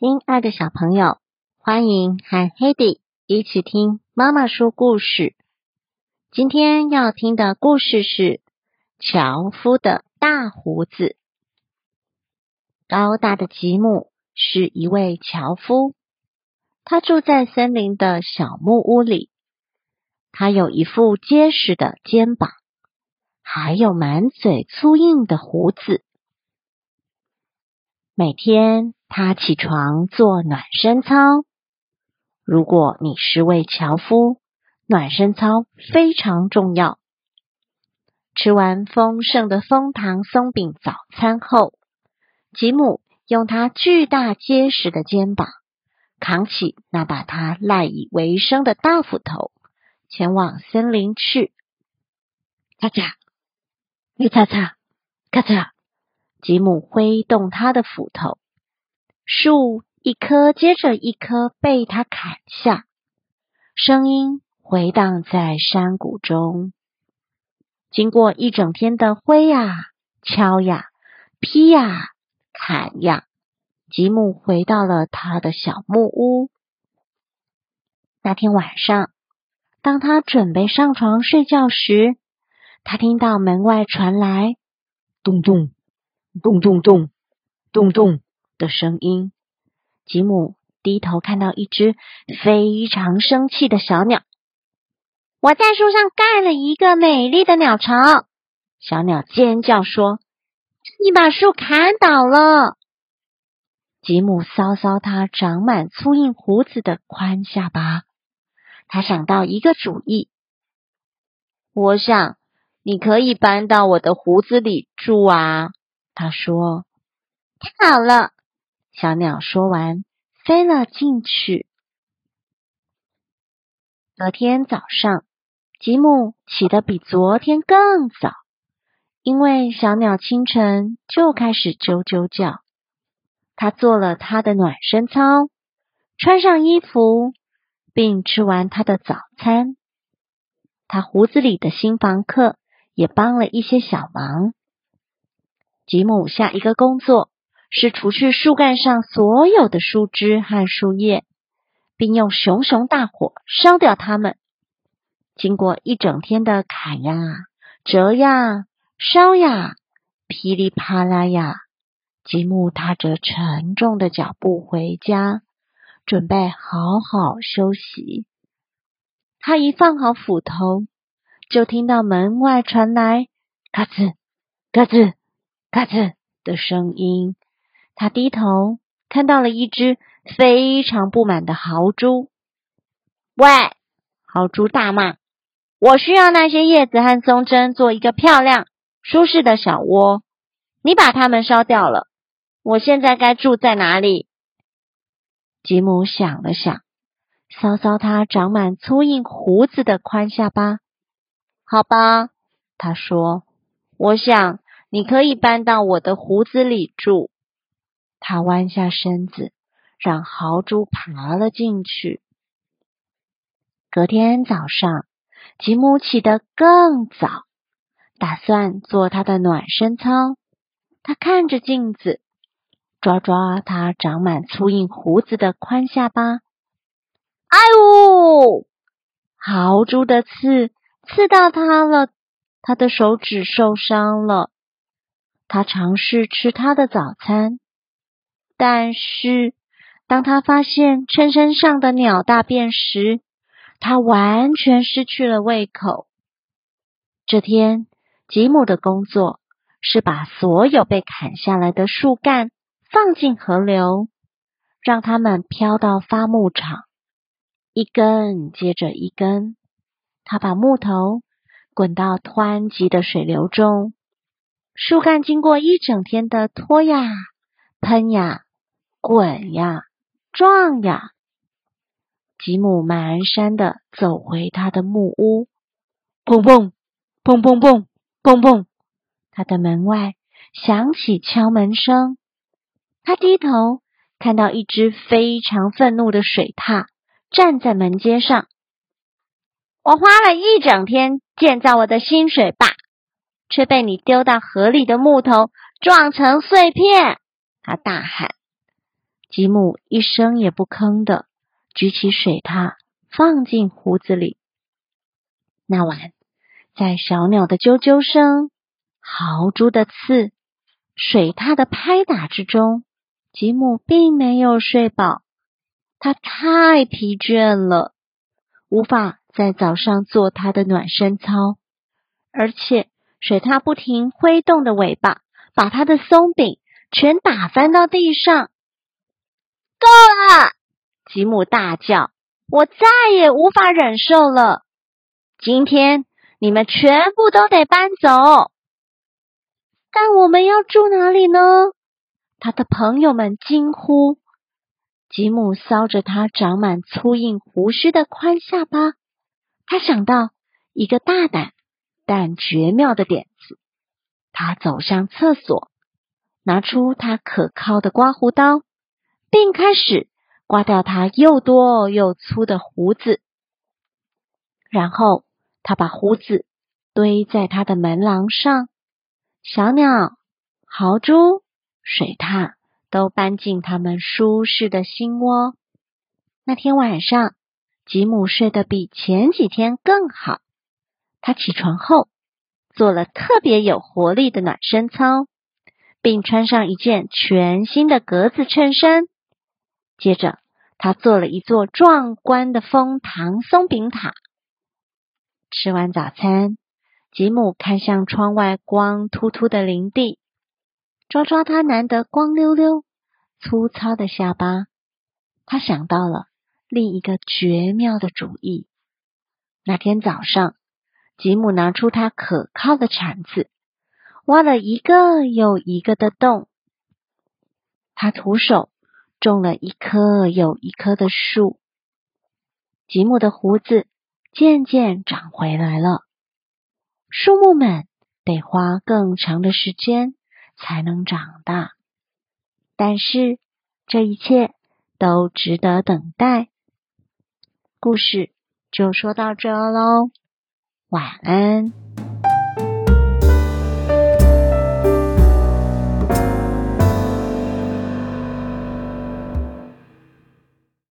亲爱的小朋友，欢迎和 Hedy 一起听妈妈说故事。今天要听的故事是樵夫的大胡子。高大的吉姆是一位樵夫，他住在森林的小木屋里。他有一副结实的肩膀，还有满嘴粗硬的胡子。每天。他起床做暖身操。如果你是位樵夫，暖身操非常重要。吃完丰盛的枫糖松饼早餐后，吉姆用他巨大结实的肩膀扛起那把他赖以为生的大斧头，前往森林去。咔嚓，一嚓嚓，咔嚓，吉姆挥动他的斧头。树一棵接着一棵被他砍下，声音回荡在山谷中。经过一整天的挥呀、敲呀、劈呀、砍呀，吉姆回到了他的小木屋。那天晚上，当他准备上床睡觉时，他听到门外传来咚咚咚咚咚咚咚。的声音，吉姆低头看到一只非常生气的小鸟。我在树上盖了一个美丽的鸟巢。小鸟尖叫说：“你把树砍倒了。”吉姆搔搔他长满粗硬胡子的宽下巴，他想到一个主意。我想你可以搬到我的胡子里住啊，他说。太好了。小鸟说完，飞了进去。隔天早上，吉姆起得比昨天更早，因为小鸟清晨就开始啾啾叫。他做了他的暖身操，穿上衣服，并吃完他的早餐。他胡子里的新房客也帮了一些小忙。吉姆下一个工作。是除去树干上所有的树枝和树叶，并用熊熊大火烧掉它们。经过一整天的砍呀、折呀、烧呀，噼里啪啦呀，吉姆踏着沉重的脚步回家，准备好好休息。他一放好斧头，就听到门外传来嘎吱、嘎吱、嘎吱的声音。他低头看到了一只非常不满的豪猪。喂，豪猪大骂：“我需要那些叶子和松针做一个漂亮、舒适的小窝，你把它们烧掉了。我现在该住在哪里？”吉姆想了想，搔搔他长满粗硬胡子的宽下巴。好吧，他说：“我想你可以搬到我的胡子里住。”他弯下身子，让豪猪爬了进去。隔天早上，吉姆起得更早，打算做他的暖身操。他看着镜子，抓抓他长满粗硬胡子的宽下巴。哎呜！豪猪的刺刺到他了，他的手指受伤了。他尝试吃他的早餐。但是，当他发现衬衫上的鸟大便时，他完全失去了胃口。这天，吉姆的工作是把所有被砍下来的树干放进河流，让它们飘到发木场，一根接着一根。他把木头滚到湍急的水流中，树干经过一整天的拖呀、喷呀。滚呀，撞呀！吉姆蹒跚的走回他的木屋，砰砰砰砰砰砰砰，他的门外响起敲门声。他低头看到一只非常愤怒的水獭站在门阶上。我花了一整天建造我的新水坝，却被你丢到河里的木头撞成碎片！他大喊。吉姆一声也不吭的举起水獭，放进壶子里。那晚，在小鸟的啾啾声、豪猪的刺、水獭的拍打之中，吉姆并没有睡饱。他太疲倦了，无法在早上做他的暖身操，而且水獭不停挥动的尾巴，把他的松饼全打翻到地上。够了！吉姆大叫：“我再也无法忍受了！今天你们全部都得搬走。但我们要住哪里呢？”他的朋友们惊呼。吉姆搔着他长满粗硬胡须的宽下巴，他想到一个大胆但绝妙的点子。他走向厕所，拿出他可靠的刮胡刀，并开始刮掉他又多又粗的胡子。然后他把胡子堆在他的门廊上。小鸟、豪猪、水獭。都搬进他们舒适的新窝。那天晚上，吉姆睡得比前几天更好。他起床后做了特别有活力的暖身操，并穿上一件全新的格子衬衫。接着，他做了一座壮观的枫糖松饼塔。吃完早餐，吉姆看向窗外光秃秃的林地。抓抓他难得光溜溜、粗糙的下巴，他想到了另一个绝妙的主意。那天早上，吉姆拿出他可靠的铲子，挖了一个又一个的洞。他徒手种了一棵又一棵的树。吉姆的胡子渐渐长回来了。树木们得花更长的时间。才能长大，但是这一切都值得等待。故事就说到这喽，晚安。